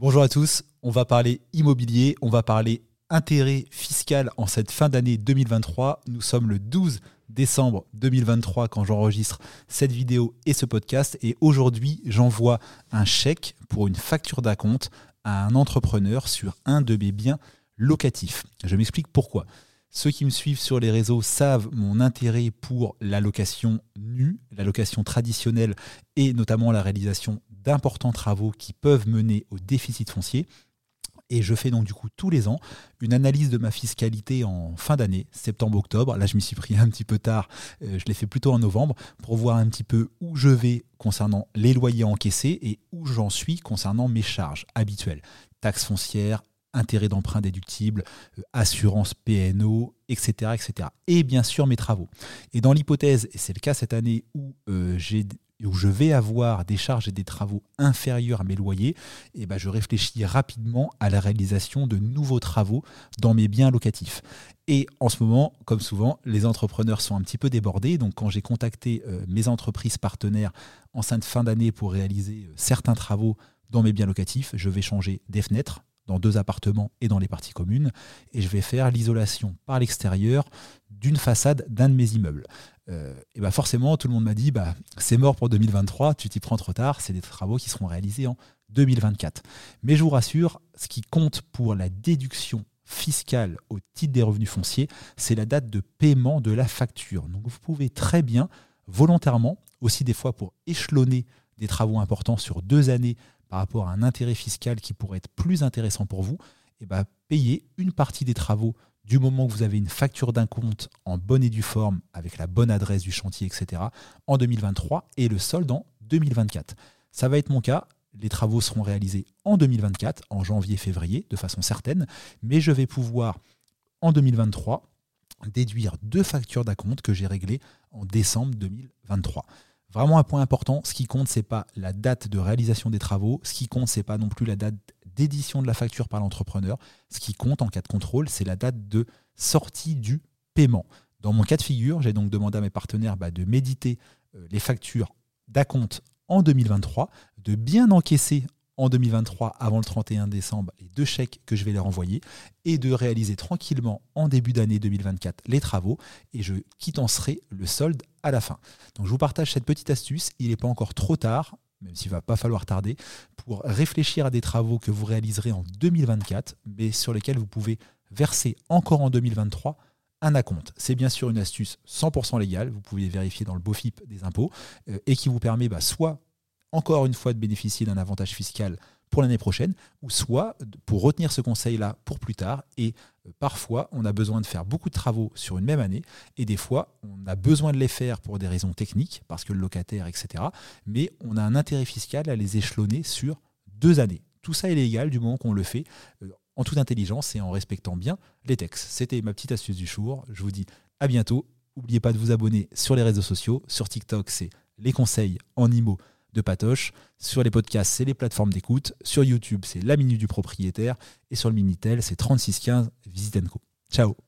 Bonjour à tous, on va parler immobilier, on va parler intérêt fiscal en cette fin d'année 2023. Nous sommes le 12 décembre 2023 quand j'enregistre cette vidéo et ce podcast et aujourd'hui j'envoie un chèque pour une facture d'acompte à un entrepreneur sur un de mes biens locatifs. Je m'explique pourquoi. Ceux qui me suivent sur les réseaux savent mon intérêt pour la location nue, la location traditionnelle et notamment la réalisation d'importants travaux qui peuvent mener au déficit foncier. Et je fais donc du coup tous les ans une analyse de ma fiscalité en fin d'année, septembre-octobre. Là, je m'y suis pris un petit peu tard, euh, je l'ai fait plutôt en novembre, pour voir un petit peu où je vais concernant les loyers encaissés et où j'en suis concernant mes charges habituelles. Taxes foncières, intérêts d'emprunt déductibles, euh, assurance PNO, etc., etc. Et bien sûr mes travaux. Et dans l'hypothèse, et c'est le cas cette année où euh, j'ai où je vais avoir des charges et des travaux inférieurs à mes loyers, et eh ben je réfléchis rapidement à la réalisation de nouveaux travaux dans mes biens locatifs. Et en ce moment, comme souvent, les entrepreneurs sont un petit peu débordés. Donc quand j'ai contacté euh, mes entreprises partenaires en fin d'année pour réaliser certains travaux dans mes biens locatifs, je vais changer des fenêtres, dans deux appartements et dans les parties communes, et je vais faire l'isolation par l'extérieur d'une façade d'un de mes immeubles. Euh, et bah forcément, tout le monde m'a dit bah, c'est mort pour 2023, tu t'y prends trop tard, c'est des travaux qui seront réalisés en 2024. Mais je vous rassure, ce qui compte pour la déduction fiscale au titre des revenus fonciers, c'est la date de paiement de la facture. Donc vous pouvez très bien, volontairement, aussi des fois pour échelonner des travaux importants sur deux années par rapport à un intérêt fiscal qui pourrait être plus intéressant pour vous, et eh ben, payer une partie des travaux du moment que vous avez une facture d'un compte en bonne et due forme, avec la bonne adresse du chantier, etc., en 2023 et le solde en 2024. Ça va être mon cas. Les travaux seront réalisés en 2024, en janvier-février, de façon certaine, mais je vais pouvoir, en 2023, déduire deux factures d'acompte que j'ai réglées en décembre 2023. Vraiment un point important, ce qui compte, c'est pas la date de réalisation des travaux, ce qui compte, c'est pas non plus la date d'édition de la facture par l'entrepreneur. Ce qui compte en cas de contrôle, c'est la date de sortie du paiement. Dans mon cas de figure, j'ai donc demandé à mes partenaires bah, de méditer euh, les factures d'acompte en 2023, de bien encaisser en 2023, avant le 31 décembre, les deux chèques que je vais leur envoyer et de réaliser tranquillement en début d'année 2024 les travaux et je quittancerai le solde à la fin. Donc je vous partage cette petite astuce. Il n'est pas encore trop tard, même s'il va pas falloir tarder, pour réfléchir à des travaux que vous réaliserez en 2024, mais sur lesquels vous pouvez verser encore en 2023 un acompte. C'est bien sûr une astuce 100% légale, vous pouvez vérifier dans le BOFIP des impôts, euh, et qui vous permet bah, soit encore une fois de bénéficier d'un avantage fiscal pour l'année prochaine, ou soit pour retenir ce conseil-là pour plus tard. Et euh, parfois, on a besoin de faire beaucoup de travaux sur une même année, et des fois, on a besoin de les faire pour des raisons techniques, parce que le locataire, etc. Mais on a un intérêt fiscal à les échelonner sur deux années. Tout ça est légal du moment qu'on le fait euh, en toute intelligence et en respectant bien les textes. C'était ma petite astuce du jour. Je vous dis à bientôt. N'oubliez pas de vous abonner sur les réseaux sociaux. Sur TikTok, c'est les conseils en IMO de Patoche. Sur les podcasts, c'est les plateformes d'écoute. Sur YouTube, c'est la minute du propriétaire. Et sur le Minitel, c'est 3615 Visite Co. Ciao